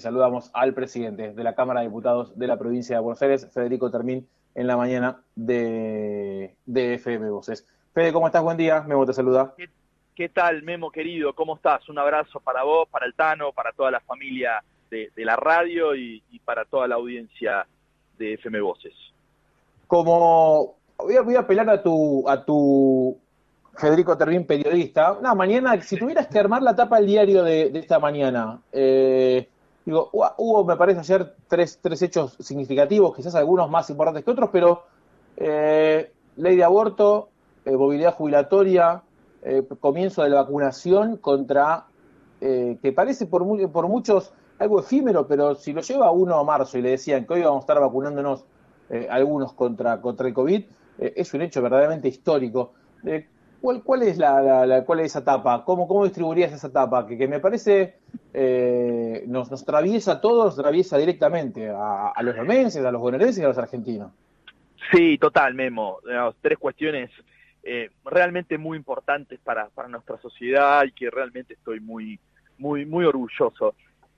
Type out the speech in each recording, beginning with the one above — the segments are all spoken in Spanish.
Saludamos al presidente de la Cámara de Diputados de la provincia de Buenos Aires, Federico Termín, en la mañana de, de FM Voces. Fede, ¿cómo estás? Buen día. Memo te saluda. ¿Qué, tal, Memo querido? ¿Cómo estás? Un abrazo para vos, para el Tano, para toda la familia de, la radio y, para toda la audiencia de FM Voces. Como voy a, voy a apelar a tu, a tu Federico Termín, periodista. No, mañana, si tuvieras que armar la tapa del diario de, de esta mañana, eh, Digo, hubo, me parece, ayer tres, tres hechos significativos, quizás algunos más importantes que otros, pero eh, ley de aborto, eh, movilidad jubilatoria, eh, comienzo de la vacunación contra, que parece por, por muchos algo efímero, pero si lo lleva uno a marzo y le decían que hoy vamos a estar vacunándonos algunos contra, contra el COVID, es un hecho verdaderamente histórico. ¿Cuál, cuál, es la, cuál es esa etapa? ¿Cómo, cómo distribuirías esa etapa? Que, que me parece eh, nos, nos atraviesa a todos, nos atraviesa directamente a, los romenses, a los bonaerenses y a los argentinos. Sí, total, Memo. tres cuestiones eh, realmente muy importantes para, para nuestra sociedad y que realmente estoy muy, muy, muy orgulloso.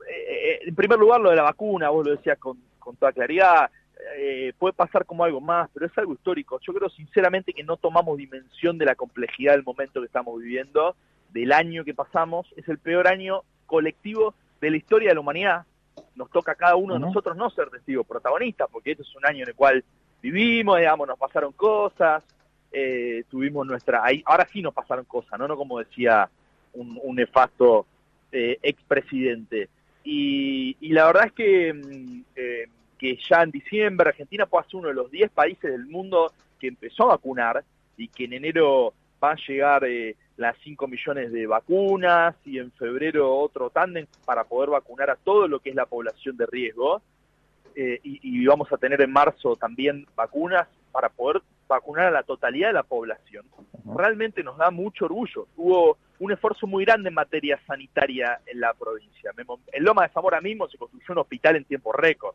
Eh, en primer lugar, lo de la vacuna, vos lo decías con, con toda claridad, eh, puede pasar como algo más, pero es algo histórico. Yo creo sinceramente que no tomamos dimensión de la complejidad del momento que estamos viviendo, del año que pasamos. Es el peor año colectivo de la historia de la humanidad. Nos toca a cada uno de nosotros no ser testigos protagonistas, porque este es un año en el cual vivimos, digamos, nos pasaron cosas, eh, tuvimos nuestra... Ahí, ahora sí nos pasaron cosas, ¿no? No como decía un, un nefasto eh, expresidente. Y, y la verdad es que mm, que ya en diciembre Argentina puede ser uno de los 10 países del mundo que empezó a vacunar y que en enero van a llegar eh, las 5 millones de vacunas y en febrero otro tándem para poder vacunar a todo lo que es la población de riesgo. Eh, y, vamos a tener en marzo también vacunas para poder vacunar a la totalidad de la población. Realmente nos da mucho orgullo. Hubo un esfuerzo muy grande en materia sanitaria en la provincia. En Loma de Zamora mismo se construyó un hospital en tiempo récord.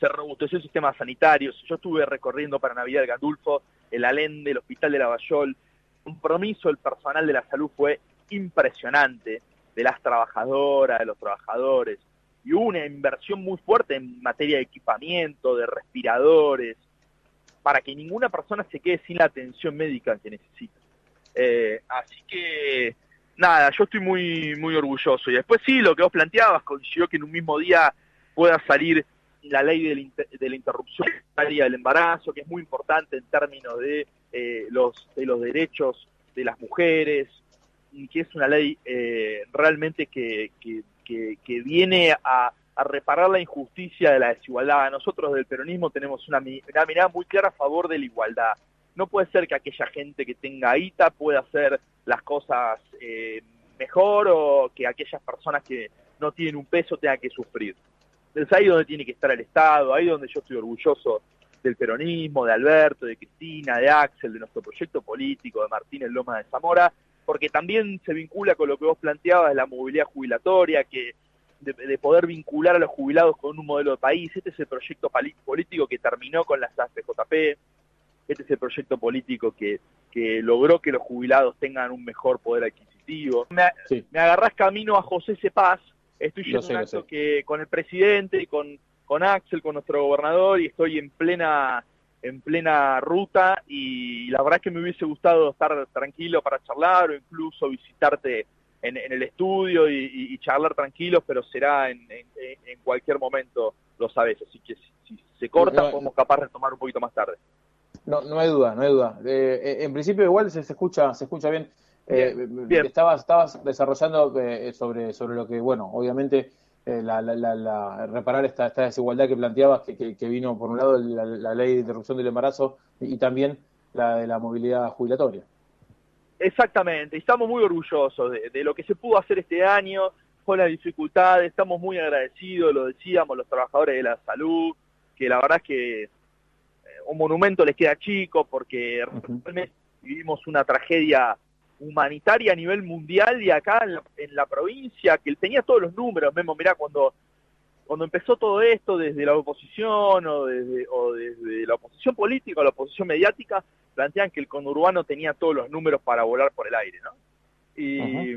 Se robusteció el sistema sanitario. Yo estuve recorriendo para Navidad el Gandulfo, el Alende, el Hospital de Lavallol. El compromiso del personal de la salud fue impresionante, de las trabajadoras, de los trabajadores. Y hubo una inversión muy fuerte en materia de equipamiento, de respiradores, para que ninguna persona se quede sin la atención médica que necesita. Eh, así que, nada, yo estoy muy, muy orgulloso. Y después sí, lo que vos planteabas, coincidió que en un mismo día pueda salir la ley de la, interrupción del embarazo, que es muy importante en términos de, eh, los, de los derechos de las mujeres, y que es una ley eh, realmente que, viene a, a, reparar la injusticia de la desigualdad. Nosotros del peronismo tenemos una, una, mirada muy clara a favor de la igualdad. No puede ser que aquella gente que tenga ITA pueda hacer las cosas eh, mejor o que aquellas personas que no tienen un peso tengan que sufrir. Es ahí donde tiene que estar el Estado, ahí donde yo estoy orgulloso del peronismo, de Alberto, de Cristina, de Axel, de nuestro proyecto político, de Martínez Loma de Zamora, porque también se vincula con lo que vos planteabas de la movilidad jubilatoria, que de, poder vincular a los jubilados con un modelo de país. Este es el proyecto político que terminó con las AFJP, este es el proyecto político que, que logró que los jubilados tengan un mejor poder adquisitivo. Me, me agarrás camino a José Cepaz, Estoy yendo un acto que con el presidente y con, con Axel, con nuestro gobernador, y estoy en plena en plena ruta y la verdad es que me hubiese gustado estar tranquilo para charlar o incluso visitarte en, el estudio y, charlar tranquilos, pero será en, en, cualquier momento, lo sabes, así que si, se corta podemos capaz de tomar un poquito más tarde. No, no hay duda, no hay duda. Eh, eh, en principio igual se, se, escucha, se escucha bien. Eh, estabas, estabas desarrollando eh, sobre, sobre lo que, bueno, obviamente eh, la, la, reparar esta, esta desigualdad que planteabas, que, que, vino por un lado la, ley de interrupción del embarazo y, también la de la movilidad jubilatoria. Exactamente, estamos muy orgullosos de, lo que se pudo hacer este año, con las dificultades, estamos muy agradecidos, lo decíamos, los trabajadores de la salud, que la verdad es que un monumento les queda chico porque realmente vivimos una tragedia humanitaria a nivel mundial y acá en la, provincia, que tenía todos los números, Memo, mirá, cuando, cuando empezó todo esto desde la oposición o desde, o desde la oposición política o la oposición mediática, plantean que el conurbano tenía todos los números para volar por el aire, ¿no? Y,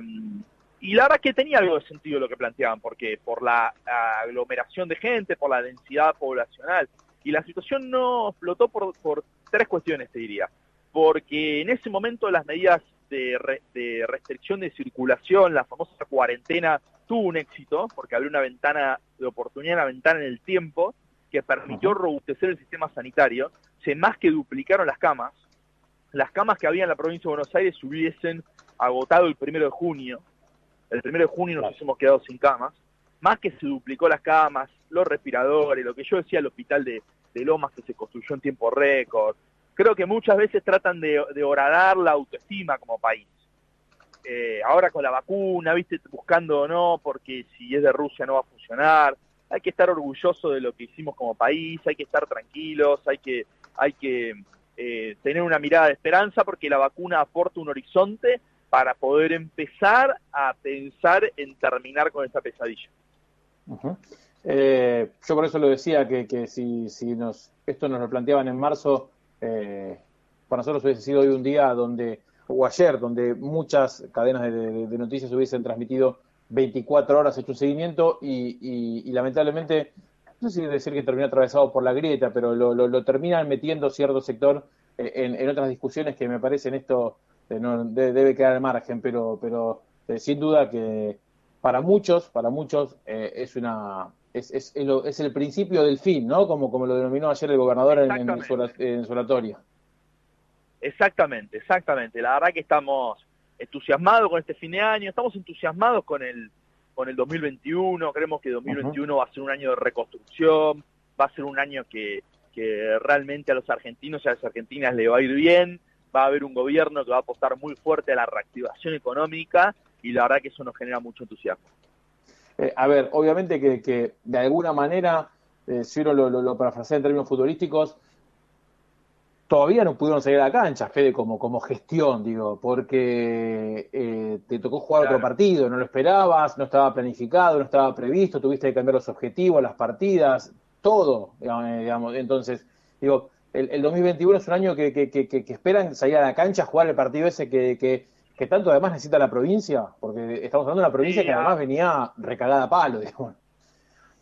Y la verdad que tenía algo de sentido lo que planteaban, porque por la aglomeración de gente, por la densidad poblacional, y la situación no explotó por, por tres cuestiones, te diría. Porque en ese momento las medidas de, de, restricción de circulación, la famosa cuarentena, tuvo un éxito, porque abrió una ventana de oportunidad, una ventana en el tiempo, que permitió robustecer el sistema sanitario. Se más que duplicaron las camas. Las camas que había en la provincia de Buenos Aires hubiesen agotado el primero de junio. El primero de junio nos hemos quedado sin camas. Más que se duplicó las camas, los respiradores, lo que yo decía, el hospital de, de Lomas que se construyó en tiempo récord. Creo que muchas veces tratan de, de horadar la autoestima como país. Eh, ahora con la vacuna, viste, buscando o no, porque si es de Rusia no va a funcionar. Hay que estar orgulloso de lo que hicimos como país, hay que estar tranquilos, hay que, hay que eh, tener una mirada de esperanza porque la vacuna aporta un horizonte para poder empezar a pensar en terminar con esta pesadilla. Eh, yo por eso lo decía, que, que si, si nos, esto nos lo planteaban en marzo, eh, para nosotros hubiese sido hoy un día donde, o ayer, donde muchas cadenas de, noticias hubiesen transmitido 24 horas hecho un seguimiento y, lamentablemente, no sé si decir que termina atravesado por la grieta, pero lo, lo, terminan metiendo cierto sector eh, en, otras discusiones que me parecen esto no, debe quedar al margen, pero, pero sin duda que para muchos, para muchos es una es, es, es, el principio del fin, ¿no? Como, como lo denominó ayer el gobernador en, su, oratoria. Exactamente, exactamente. La verdad que estamos entusiasmados con este fin de año, estamos entusiasmados con el, con el 2021, creemos que 2021 va a ser un año de reconstrucción, va a ser un año que, que realmente a los argentinos y a las argentinas le va a ir bien, va a haber un gobierno que va a apostar muy fuerte a la reactivación económica y la verdad que eso nos genera mucho entusiasmo. Eh, a ver, obviamente que, de alguna manera, eh, si uno lo, lo, parafrasea en términos futbolísticos, todavía no pudieron salir a la cancha, Fede, como, como gestión, digo, porque eh, te tocó jugar otro partido, no lo esperabas, no estaba planificado, no estaba previsto, tuviste que cambiar los objetivos, las partidas, todo, digamos. Entonces, digo, el, el 2021 es un año que, que, que, que, esperan salir a la cancha, jugar el partido ese que, que, tanto además necesita la provincia, porque estamos hablando de una provincia que además venía recagada a palo, digamos.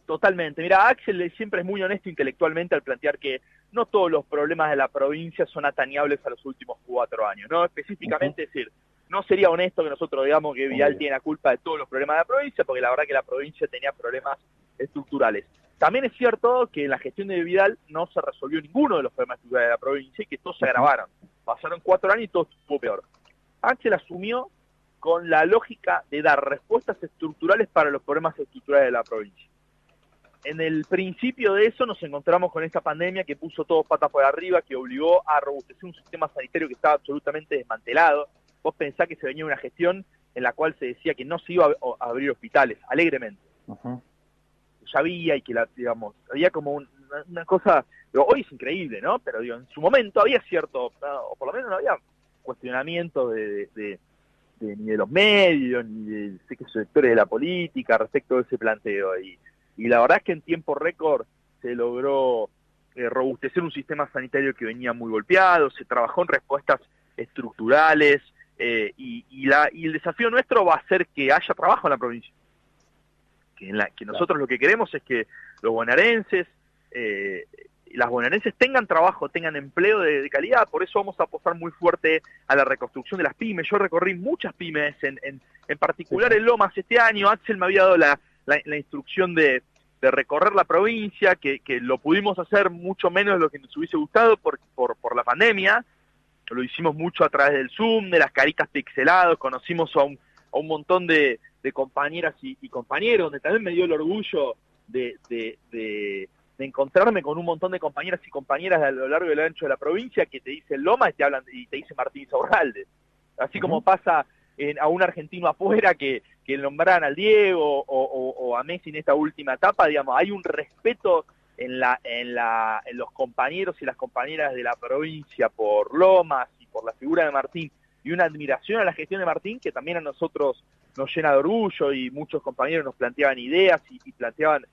Totalmente. Mira, Axel siempre es muy honesto intelectualmente al plantear que no todos los problemas de la provincia son atañables a los últimos cuatro años, ¿no? Específicamente decir, no sería honesto que nosotros digamos que Vidal tiene la culpa de todos los problemas de la provincia, porque la verdad que la provincia tenía problemas estructurales. También es cierto que en la gestión de Vidal no se resolvió ninguno de los problemas estructurales de la provincia y que todos se agravaron. Pasaron cuatro años y todo estuvo peor. Axel asumió con la lógica de dar respuestas estructurales para los problemas estructurales de la provincia. En el principio de eso nos encontramos con esta pandemia que puso todo patas por arriba, que obligó a robustecer un sistema sanitario que estaba absolutamente desmantelado. Vos pensás que se venía una gestión en la cual se decía que no se iba a abrir hospitales, alegremente. Ya había y que la, digamos, había como una, cosa, hoy es increíble, ¿no? Pero digo, en su momento había cierto, o por lo menos no había cuestionamiento de, ni de los medios, ni de sé que sectores de la política respecto de ese planteo. Y, y la verdad es que en tiempo récord se logró eh, robustecer un sistema sanitario que venía muy golpeado, se trabajó en respuestas estructurales eh, y, y, la, y el desafío nuestro va a ser que haya trabajo en la provincia. Que, en la, que nosotros lo que queremos es que los bonaerenses eh, las bonaerenses tengan trabajo, tengan empleo de, calidad, por eso vamos a apostar muy fuerte a la reconstrucción de las pymes. Yo recorrí muchas pymes, en, en, en particular en Lomas este año, Axel me había dado la, la, instrucción de, de, recorrer la provincia, que, que, lo pudimos hacer mucho menos de lo que nos hubiese gustado por, por, por la pandemia, lo hicimos mucho a través del Zoom, de las caritas pixeladas, conocimos a un, a un montón de, de compañeras y, y, compañeros, donde también me dio el orgullo de, de, de de encontrarme con un montón de compañeras y compañeras a lo largo y lo ancho de la provincia que te dicen Loma y te hablan y te dice Martín Saurralde. Así como pasa en, a un argentino afuera que, que nombran al Diego o, a Messi en esta última etapa, digamos, hay un respeto en, la, en, la, en los compañeros y las compañeras de la provincia por Lomas y por la figura de Martín y una admiración a la gestión de Martín que también a nosotros nos llena de orgullo y muchos compañeros nos planteaban ideas y planteaban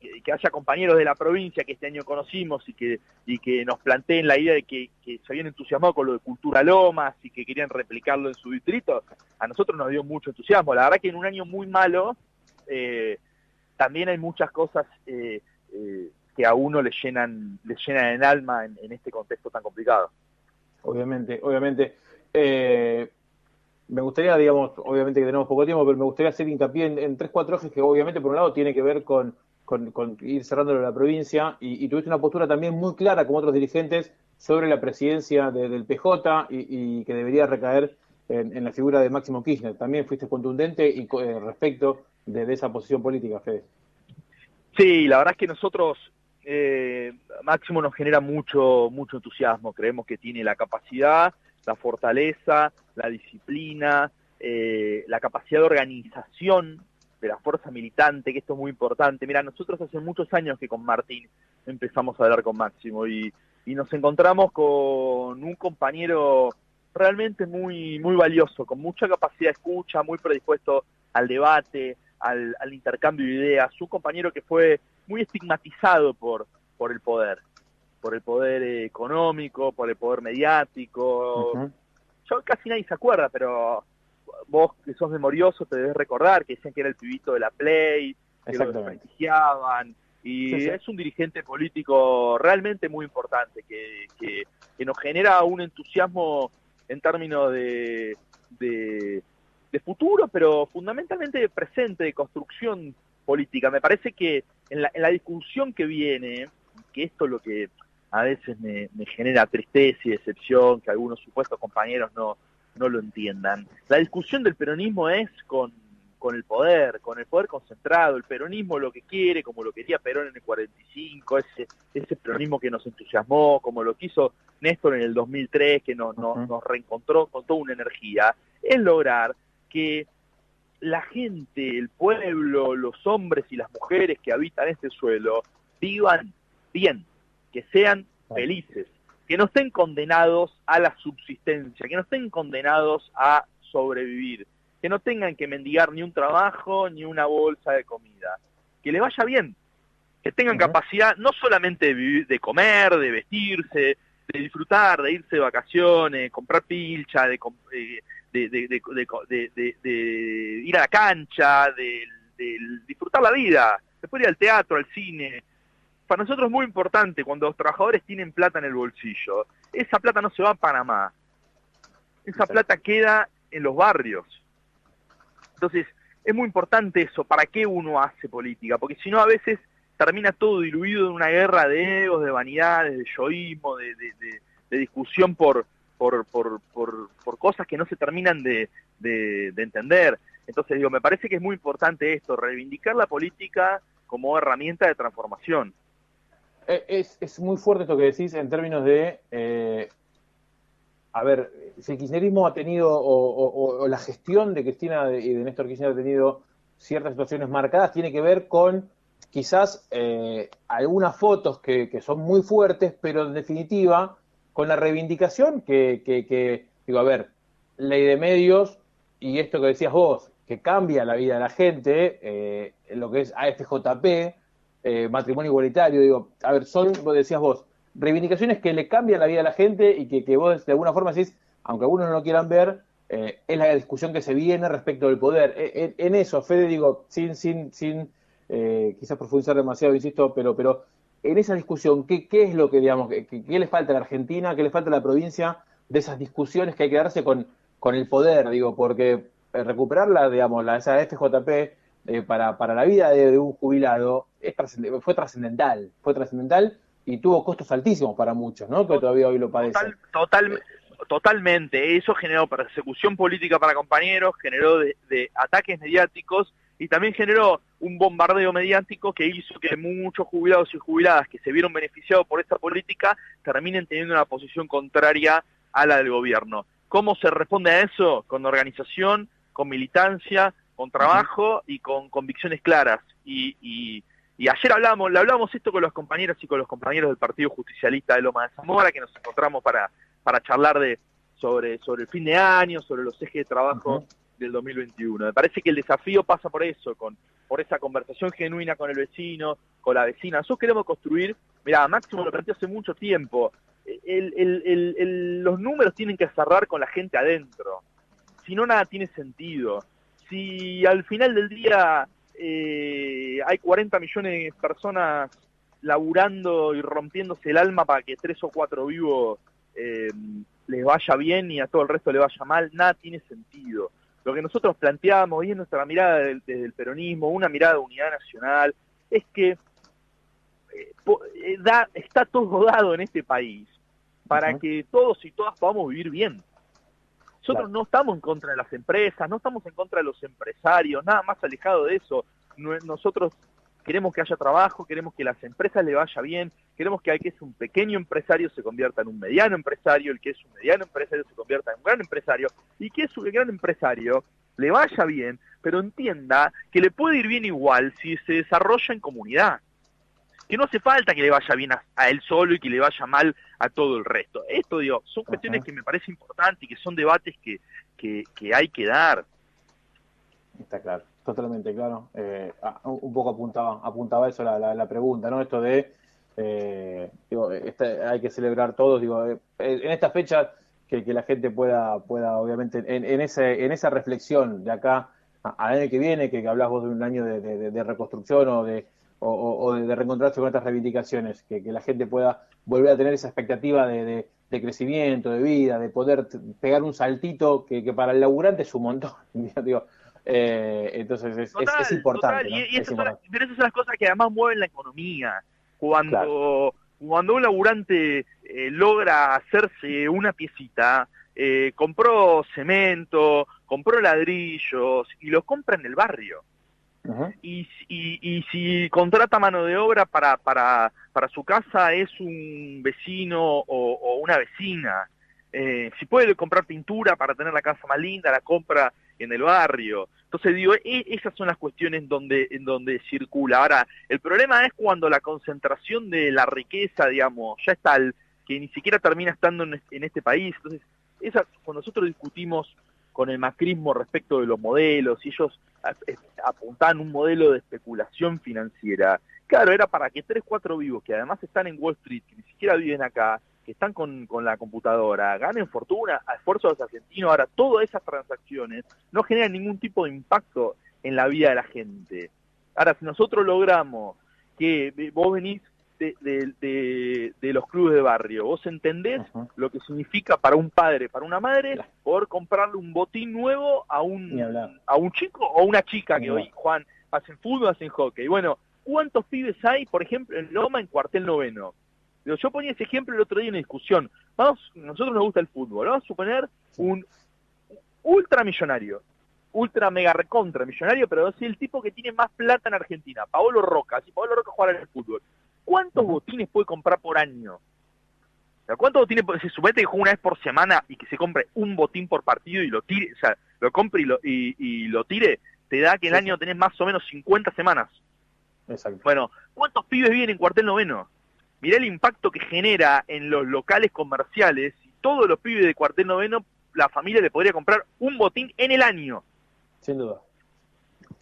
que, haya compañeros de la provincia que este año conocimos y que, y que nos planteen la idea de que, se habían entusiasmado con lo de Cultura Lomas y que querían replicarlo en su distrito, a nosotros nos dio mucho entusiasmo. La verdad que en un año muy malo eh, también hay muchas cosas eh, eh, que a uno le llenan, le llenan el alma en, en este contexto tan complicado. Obviamente, obviamente. Eh, me gustaría, digamos, obviamente que tenemos poco tiempo, pero me gustaría hacer hincapié en, tres, cuatro ejes que obviamente por un lado tiene que ver con, ir cerrándolo la provincia y, tuviste una postura también muy clara como otros dirigentes sobre la presidencia del PJ y, que debería recaer en, la figura de Máximo Kirchner. También fuiste contundente y eh, respecto de, esa posición política, Fede. Sí, la verdad es que nosotros, eh, Máximo nos genera mucho, mucho entusiasmo, creemos que tiene la capacidad la fortaleza, la disciplina, eh, la capacidad de organización de la fuerza militante, que esto es muy importante. Mira, nosotros hace muchos años que con Martín empezamos a hablar con Máximo y, nos encontramos con un compañero realmente muy, muy valioso, con mucha capacidad de escucha, muy predispuesto al debate, al, al intercambio de ideas, un compañero que fue muy estigmatizado por, por el poder por el poder económico, por el poder mediático. Yo casi nadie se acuerda, pero vos que sos memorioso te debes recordar que decían que era el pibito de la Play, que lo desprestigiaban. Y es un dirigente político realmente muy importante, que, que, nos genera un entusiasmo en términos de, de, futuro, pero fundamentalmente de presente, de construcción política. Me parece que en la, en la discusión que viene, que esto es lo que a veces me, genera tristeza y decepción que algunos supuestos compañeros no, no lo entiendan. La discusión del peronismo es con, con el poder, con el poder concentrado. El peronismo lo que quiere, como lo quería Perón en el 45, ese, ese peronismo que nos entusiasmó, como lo quiso Néstor en el 2003, que nos, nos reencontró con toda una energía, es lograr que la gente, el pueblo, los hombres y las mujeres que habitan este suelo vivan bien, que sean felices, que no estén condenados a la subsistencia, que no estén condenados a sobrevivir, que no tengan que mendigar ni un trabajo ni una bolsa de comida, que le vaya bien, que tengan capacidad no solamente de, vivir, de comer, de vestirse, de disfrutar, de irse de vacaciones, comprar pilcha, de, de, ir a la cancha, de, disfrutar la vida, después ir al teatro, al cine, para nosotros es muy importante cuando los trabajadores tienen plata en el bolsillo. Esa plata no se va a Panamá. Esa plata queda en los barrios. Entonces, es muy importante eso. ¿Para qué uno hace política? Porque si no, a veces termina todo diluido en una guerra de egos, de vanidades, de yoísmo, de, discusión por, por, por, por, cosas que no se terminan de, entender. Entonces, digo, me parece que es muy importante esto, reivindicar la política como herramienta de transformación. Eh, es, muy fuerte esto que decís en términos de, eh, a ver, si el kirchnerismo ha tenido, o, la gestión de Cristina y de Néstor Kirchner ha tenido ciertas situaciones marcadas, tiene que ver con quizás eh, algunas fotos que, son muy fuertes, pero en definitiva con la reivindicación que, que, digo, a ver, ley de medios y esto que decías vos, que cambia la vida de la gente, lo que es AFJP, eh, matrimonio igualitario, digo, a ver, son, vos decías vos, reivindicaciones que le cambian la vida a la gente y que, que vos de alguna forma decís, aunque algunos no lo quieran ver, eh, es la discusión que se viene respecto del poder. E, en, eso, Fede, digo, sin, sin, sin eh, quizás profundizar demasiado, insisto, pero, pero en esa discusión, ¿qué, qué es lo que, digamos, qué, qué, le falta a la Argentina, qué le falta a la provincia de esas discusiones que hay que darse con, con el poder, digo, porque recuperarla, digamos, la, esa FJP eh, para, para la vida de, un jubilado es fue trascendental, fue trascendental y tuvo costos altísimos para muchos, ¿no? Que todavía hoy lo padecen. Total, totalmente, eso generó persecución política para compañeros, generó de, ataques mediáticos y también generó un bombardeo mediático que hizo que muchos jubilados y jubiladas que se vieron beneficiados por esta política terminen teniendo una posición contraria a la del gobierno. ¿Cómo se responde a eso? Con organización, con militancia, con trabajo y con convicciones claras. Y, y, ayer hablamos, le hablamos esto con los compañeros y con los compañeros del Partido Justicialista de Loma de Zamora, que nos encontramos para, para charlar de sobre, sobre el fin de año, sobre los ejes de trabajo del 2021. Me parece que el desafío pasa por eso, con por esa conversación genuina con el vecino, con la vecina. Nosotros queremos construir, mira, Máximo lo planteó hace mucho tiempo, los números tienen que cerrar con la gente adentro, si no nada tiene sentido. Si al final del día eh, hay 40 millones de personas laburando y rompiéndose el alma para que tres o cuatro vivos eh, les vaya bien y a todo el resto le vaya mal, nada tiene sentido. Lo que nosotros planteamos, y es nuestra mirada desde el peronismo, una mirada de unidad nacional, es que eh, eh, da, está todo dado en este país para que todos y todas podamos vivir bien. Nosotros no estamos en contra de las empresas, no estamos en contra de los empresarios, nada más alejado de eso. Nosotros queremos que haya trabajo, queremos que las empresas le vaya bien, queremos que el que es un pequeño empresario se convierta en un mediano empresario, el que es un mediano empresario se convierta en un gran empresario, y que es un gran empresario le vaya bien, pero entienda que le puede ir bien igual si se desarrolla en comunidad. Que no hace falta que le vaya bien a, él solo y que le vaya mal a todo el resto. Esto, digo, son cuestiones que me parece importante y que son debates que, que hay que dar. Está claro. Totalmente, claro. Eh, ah, un poco apuntaba, apuntaba eso la, la, pregunta, ¿no? Esto de, eh, digo, este, hay que celebrar todos, digo, eh, en esta fecha que, la gente pueda, pueda obviamente, en, en, ese, en esa reflexión de acá al año que viene, que, hablas vos de un año de, reconstrucción o de, o, de, reencontrarse con estas reivindicaciones, que, la gente pueda volver a tener esa expectativa de, crecimiento, de vida, de poder pegar un saltito que, que para el laburante es un montón. digo, eh, entonces es, es, importante. Y, esas son las cosas que además mueven la economía. Cuando, cuando un laburante eh, logra hacerse una piecita, eh, compró cemento, compró ladrillos y lo compra en el barrio. Y, y, si contrata mano de obra para, para, para su casa es un vecino o, una vecina. si puede comprar pintura para tener la casa más linda, la compra en el barrio. Entonces digo, e, esas son las cuestiones donde, en donde circula. Ahora, el problema es cuando la concentración de la riqueza, digamos, ya está tal que ni siquiera termina estando en, este país. Entonces, esa, cuando nosotros discutimos con el macrismo respecto de los modelos, y ellos apuntaban un modelo de especulación financiera, claro, era para que tres, cuatro vivos, que además están en Wall Street, que ni siquiera viven acá, que están con, con, la computadora, ganen fortuna a esfuerzo de los argentinos. Ahora, todas esas transacciones no generan ningún tipo de impacto en la vida de la gente. Ahora, si nosotros logramos que vos venís de, de, los clubes de barrio, vos entendés lo que significa para un padre, para una madre, poder comprarle un botín nuevo a un, a un chico o una chica que hoy, Juan, hacen fútbol, hacen hockey. Bueno, ¿cuántos pibes hay, por ejemplo, en Loma, en cuartel noveno? Yo ponía ese ejemplo el otro día en una discusión. Vamos, nosotros nos gusta el fútbol. Vamos a suponer un ultramillonario, ultra mega recontra millonario, pero es el tipo que tiene más plata en Argentina, Paolo Roca. Si Paolo Roca juega en el fútbol, ¿cuántos botines puede comprar por año? ¿Cuántos botines se supone que juega una vez por semana y que se compre un botín por partido y lo tire, o sea, lo compre y lo, y, lo tire? Te da que el año tenés más o menos 50 semanas. Exacto. Bueno, ¿cuántos pibes viven en cuartel noveno? mirá el impacto que genera en los locales comerciales y todos los pibes de cuartel noveno, la familia le podría comprar un botín en el año. Sin duda.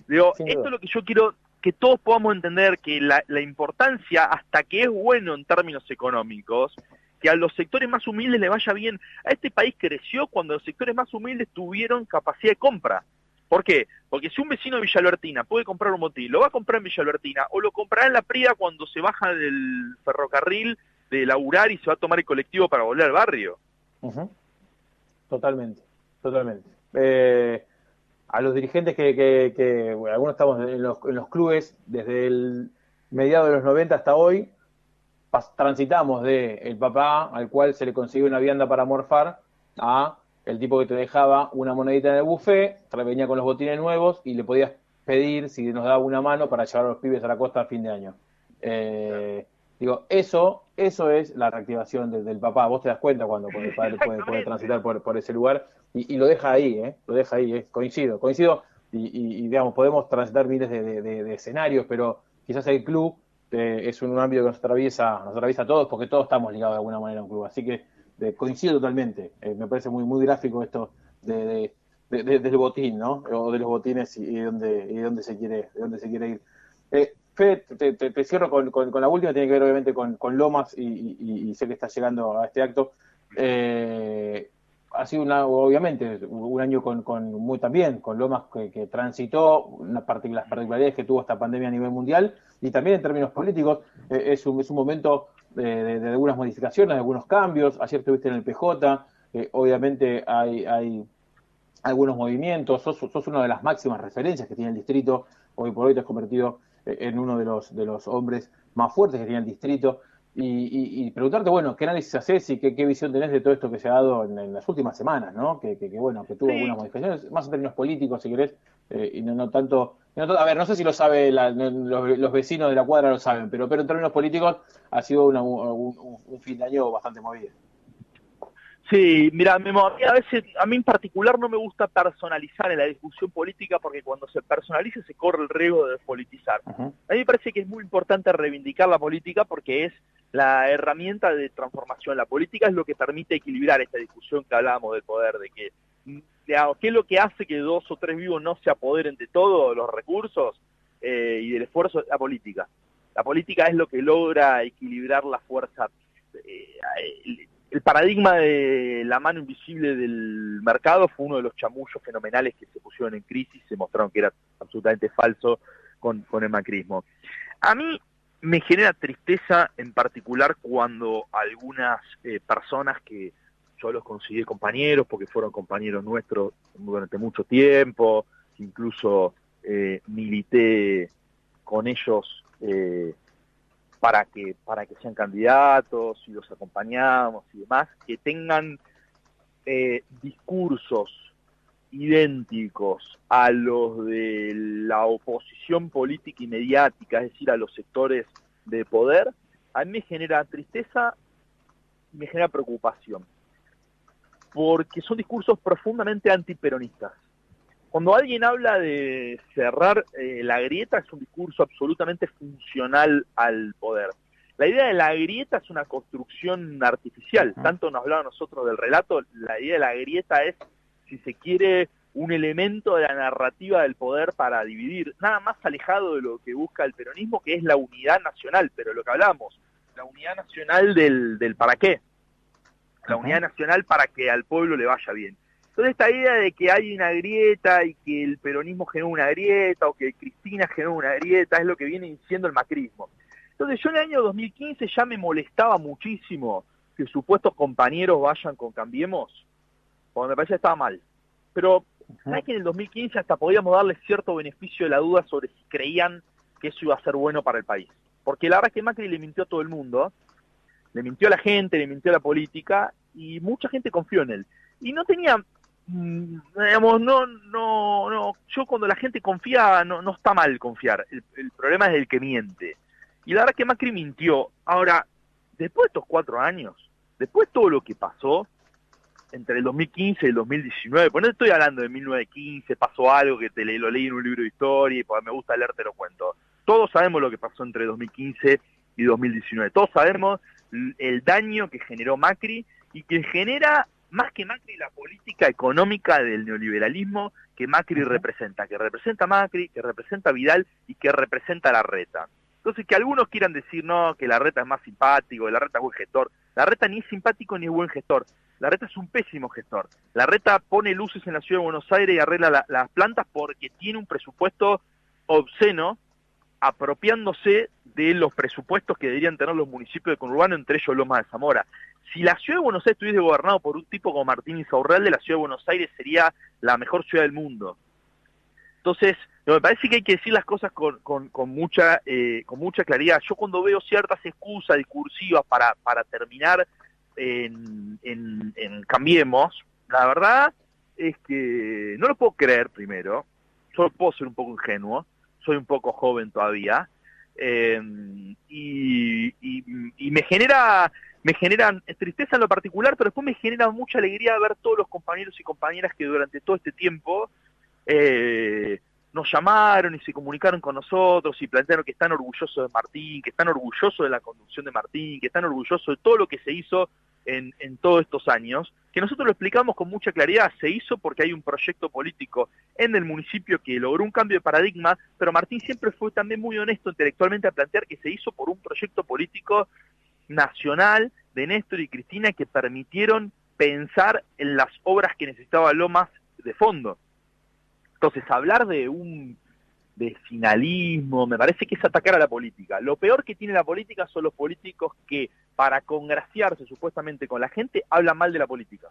Digo, esto es lo que yo quiero que todos podamos entender, que la, importancia, hasta que es bueno en términos económicos, que a los sectores más humildes le vaya bien. A este país creció cuando los sectores más humildes tuvieron capacidad de compra. ¿Por qué? Porque si un vecino de Villa puede comprar un motil, lo va a comprar en Villa o lo comprará en la Prida cuando se baja del ferrocarril de laburar y se va a tomar el colectivo para volver al barrio. Totalmente, totalmente. Eh, a los dirigentes que, que, algunos estamos en los, en los, clubes desde el mediado de los 90 hasta hoy, transitamos de el papá al cual se le consiguió una vianda para morfar a el tipo que te dejaba una monedita en el buffet, venía con los botines nuevos y le podías pedir si nos daba una mano para llevar a los pibes a la costa a fin de año. Eh, digo, eso, eso es la reactivación del, papá. Vos te das cuenta cuando el padre puede, transitar por, ese lugar y, lo deja ahí, ¿eh? Lo deja ahí, ¿eh? coincido, coincido. Y, digamos, podemos transitar miles de, escenarios, pero quizás el club eh, es un, ámbito que nos atraviesa, nos atraviesa a todos porque todos estamos ligados de alguna manera a un club. Así que coincido totalmente. Eh, me parece muy, muy gráfico esto de, del botín, ¿no? O de los botines y, dónde, y dónde se quiere, de dónde se quiere ir. Eh, Fede, te, cierro con, la última, tiene que ver obviamente con, Lomas y, sé que estás llegando a este acto. Eh, ha sido una, obviamente un año con, muy también, con Lomas que, transitó las particularidades que tuvo esta pandemia a nivel mundial y también en términos políticos eh, es, un, es un momento de, algunas modificaciones, de algunos cambios. Ayer estuviste en el PJ, eh, obviamente hay, algunos movimientos, sos, sos una de las máximas referencias que tiene el distrito, hoy por hoy te has convertido eh, en uno de los, de los hombres más fuertes que tiene el distrito. Y, preguntarte, bueno, ¿qué análisis haces y qué, visión tenés de todo esto que se ha dado en, las últimas semanas, ¿no? Que, bueno, que tuvo algunas modificaciones, más en términos políticos, si querés, eh, y no, tanto, A ver, no sé si lo sabe, los, vecinos de la cuadra lo saben, pero, pero en términos políticos ha sido un fin de año bastante movido. Sí, mira, Memo, a veces, a mí en particular no me gusta personalizar en la discusión política porque cuando se personaliza se corre el riesgo de despolitizar. A mí me parece que es muy importante reivindicar la política porque es la herramienta de transformación. La política es lo que permite equilibrar esta discusión que hablábamos del poder, de que, ¿qué es lo que hace que dos o tres vivos no se apoderen de todos los recursos eh, y del esfuerzo? La política. La política es lo que logra equilibrar la fuerza. Eh, el paradigma de la mano invisible del mercado fue uno de los chamullos fenomenales que se pusieron en crisis, se mostraron que era absolutamente falso con, el macrismo. A mí me genera tristeza en particular cuando algunas eh, personas que yo los consideré compañeros porque fueron compañeros nuestros durante mucho tiempo, incluso eh, milité con ellos eh, para que, para que sean candidatos y los acompañamos y demás, que tengan eh, discursos idénticos a los de la oposición política y mediática, es decir, a los sectores de poder, a mí me genera tristeza me genera preocupación, porque son discursos profundamente antiperonistas. Cuando alguien habla de cerrar eh, la grieta es un discurso absolutamente funcional al poder. La idea de la grieta es una construcción artificial. Tanto nos hablaba nosotros del relato, la idea de la grieta es, si se quiere, un elemento de la narrativa del poder para dividir, nada más alejado de lo que busca el peronismo, que es la unidad nacional, pero lo que hablamos, la unidad nacional del, del para qué, la unidad nacional para que al pueblo le vaya bien. Entonces esta idea de que hay una grieta y que el peronismo generó una grieta o que Cristina generó una grieta es lo que viene diciendo el macrismo. Entonces yo en el año 2015 ya me molestaba muchísimo que supuestos compañeros vayan con Cambiemos, porque me parecía que estaba mal. Pero ¿sabes que en el 2015 hasta podíamos darle cierto beneficio de la duda sobre si creían que eso iba a ser bueno para el país? Porque la verdad es que Macri le mintió a todo el mundo, le mintió a la gente, le mintió a la política y mucha gente confió en él. Y no tenía digamos, no, no, no, yo cuando la gente confía, no, no está mal confiar, el, problema es el que miente. Y la verdad que Macri mintió. Ahora, después de estos cuatro años, después de todo lo que pasó, entre el 2015 y el 2019, pues no estoy hablando de 1915, pasó algo que te lo leí en un libro de historia y pues me gusta leerte lo cuento. Todos sabemos lo que pasó entre 2015 y 2019. Todos sabemos el daño que generó Macri y que genera más que Macri la política económica del neoliberalismo que Macri representa, que representa Macri, que representa Vidal y que representa la reta. Entonces, que algunos quieran decir, no, que la reta es más simpático, la reta es buen gestor. La reta ni es simpático ni es buen gestor. La reta es un pésimo gestor. La reta pone luces en la ciudad de Buenos Aires y arregla las plantas porque tiene un presupuesto obsceno apropiándose de los presupuestos que deberían tener los municipios de conurbano, entre ellos Loma de Zamora. Si la ciudad de Buenos Aires estuviese gobernado por un tipo como Martín Insaurralde, la ciudad de Buenos Aires sería la mejor ciudad del mundo. Entonces, me parece que hay que decir las cosas con, con, mucha, eh, con mucha claridad. Yo cuando veo ciertas excusas discursivas para, terminar en, en, Cambiemos, la verdad es que no lo puedo creer primero, yo puedo ser un poco ingenuo, soy un poco joven todavía, eh, y, me genera me generan tristeza en lo particular, pero después me genera mucha alegría ver todos los compañeros y compañeras que durante todo este tiempo eh, nos llamaron y se comunicaron con nosotros y plantearon que están orgullosos de Martín, que están orgullosos de la conducción de Martín, que están orgullosos de todo lo que se hizo en, en todos estos años, que nosotros lo explicamos con mucha claridad, se hizo porque hay un proyecto político en el municipio que logró un cambio de paradigma, pero Martín siempre fue también muy honesto intelectualmente a plantear que se hizo por un proyecto político nacional de Néstor y Cristina que permitieron pensar en las obras que necesitaba Lomas de fondo. Entonces, hablar de un de finalismo, me parece que es atacar a la política. Lo peor que tiene la política son los políticos que, para congraciarse supuestamente con la gente, hablan mal de la política.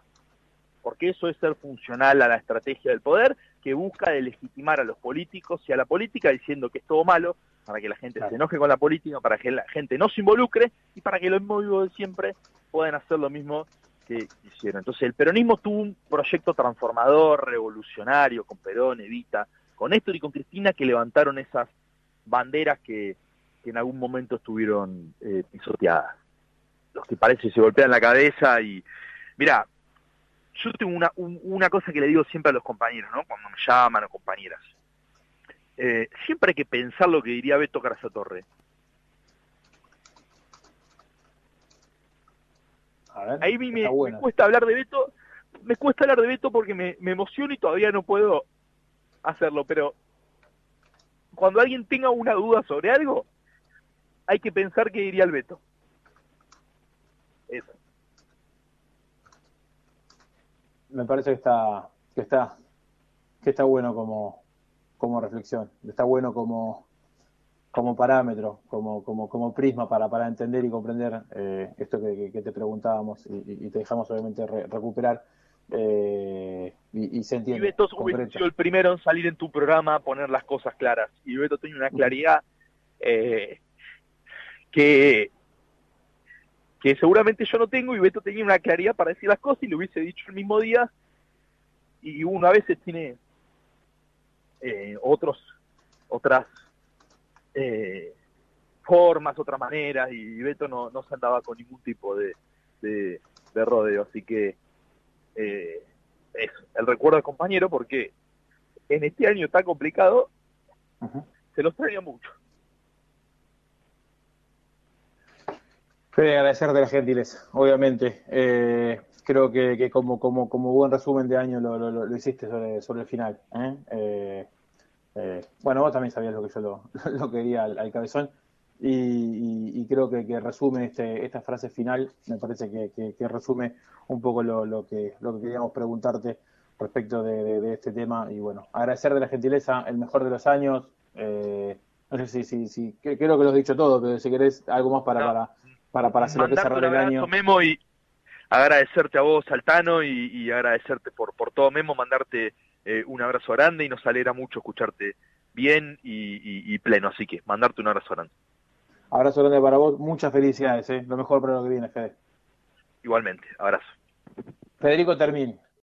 Porque eso es ser funcional a la estrategia del poder, que busca legitimar a los políticos y a la política diciendo que es todo malo, para que la gente se enoje con la política, para que la gente no se involucre y para que los mismos de siempre puedan hacer lo mismo que hicieron. Entonces el peronismo tuvo un proyecto transformador, revolucionario, con Perón, Evita, con Néstor y con Cristina, que levantaron esas banderas que, en algún momento estuvieron eh, pisoteadas. Los que parece se golpean la cabeza y... Mira, yo tengo una, una cosa que le digo siempre a los compañeros, ¿no? Cuando me llaman o compañeras. Eh, siempre hay que pensar lo que diría Beto Torre. Ahí me, me, cuesta hablar de Beto, me cuesta hablar de Beto porque me, me emociono y todavía no puedo hacerlo, pero cuando alguien tenga una duda sobre algo, hay que pensar que diría el Beto. Eso. Me parece que está, que está, que está bueno como, como reflexión, está bueno como, como parámetro, como, como, como prisma para, para entender y comprender eh, esto que, te preguntábamos y, te dejamos obviamente recuperar eh, y, se entiende. Y Beto hubiese sido el primero en salir en tu programa a poner las cosas claras. Y Beto tenía una claridad eh, que, que seguramente yo no tengo y Beto tenía una claridad para decir las cosas y lo hubiese dicho el mismo día. Y uno a veces tiene eh, otros otras eh, formas, otras maneras y Beto no, no se andaba con ningún tipo de, de, de rodeo. Así que eh, es el recuerdo del compañero porque en este año tan complicado se los extraña mucho. Fede, agradecerte la gentileza, obviamente. Eh, creo que, como, como, como buen resumen de año lo, lo, hiciste sobre, sobre, el final. ¿eh? bueno, vos también sabías lo que yo lo, quería al cabezón y, creo que, resume este, esta frase final, me parece que, resume un poco lo, que, lo que queríamos preguntarte respecto de, este tema y bueno, agradecer de la gentileza, el mejor de los años, eh, no sé si, si, si, creo que lo has dicho todo, pero si querés algo más para, para, para, para hacer lo que cerrar el año. Memo y agradecerte a vos, Altano, y, agradecerte por, por todo, Memo, mandarte eh, un abrazo grande y nos alegra mucho escucharte bien y, y pleno, así que mandarte un abrazo grande. Abrazo grande para vos, muchas felicidades, ¿eh? lo mejor para lo que viene, Fede. Igualmente, abrazo. Federico Termín,